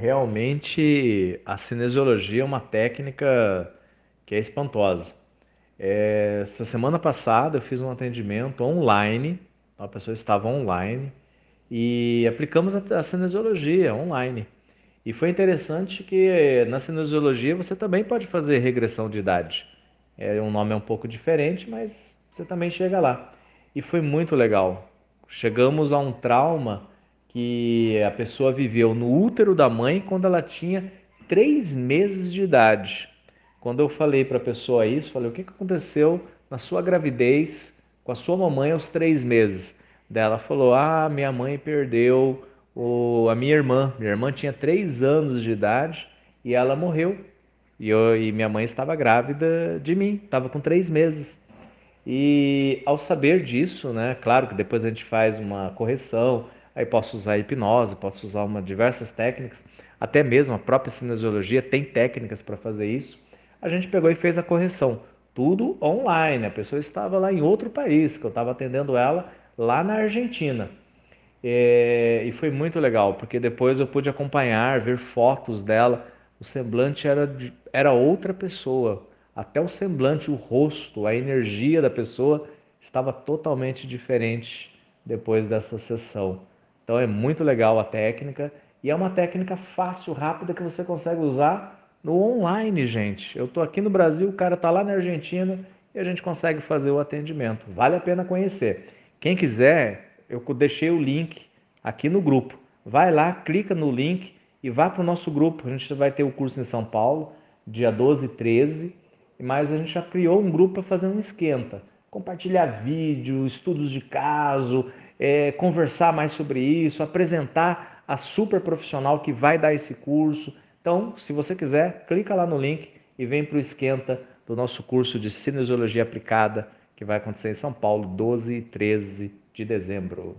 Realmente, a cinesiologia é uma técnica que é espantosa. É, essa semana passada eu fiz um atendimento online, a pessoa estava online e aplicamos a, a cinesiologia online. E foi interessante que na cinesiologia você também pode fazer regressão de idade. É um nome é um pouco diferente, mas você também chega lá. E foi muito legal. Chegamos a um trauma que a pessoa viveu no útero da mãe quando ela tinha três meses de idade. Quando eu falei para a pessoa isso, falei: o que aconteceu na sua gravidez com a sua mamãe aos três meses? Dela falou: ah, minha mãe perdeu o, a minha irmã. Minha irmã tinha três anos de idade e ela morreu. E, eu, e minha mãe estava grávida de mim, estava com três meses. E ao saber disso, né, claro que depois a gente faz uma correção, aí posso usar hipnose, posso usar uma, diversas técnicas, até mesmo a própria cinesiologia tem técnicas para fazer isso. A gente pegou e fez a correção, tudo online. A pessoa estava lá em outro país, que eu estava atendendo ela lá na Argentina. É, e foi muito legal, porque depois eu pude acompanhar, ver fotos dela. O semblante era, era outra pessoa. Até o semblante, o rosto, a energia da pessoa estava totalmente diferente depois dessa sessão. Então é muito legal a técnica e é uma técnica fácil, rápida que você consegue usar no online, gente. Eu estou aqui no Brasil, o cara está lá na Argentina e a gente consegue fazer o atendimento. Vale a pena conhecer. Quem quiser, eu deixei o link aqui no grupo. Vai lá, clica no link e vá para o nosso grupo. A gente vai ter o curso em São Paulo, dia 12 e 13 mas a gente já criou um grupo para fazer um esquenta. Compartilhar vídeo, estudos de caso, é, conversar mais sobre isso, apresentar a super profissional que vai dar esse curso. Então, se você quiser, clica lá no link e vem para o esquenta do nosso curso de Cinesiologia Aplicada, que vai acontecer em São Paulo, 12 e 13 de dezembro.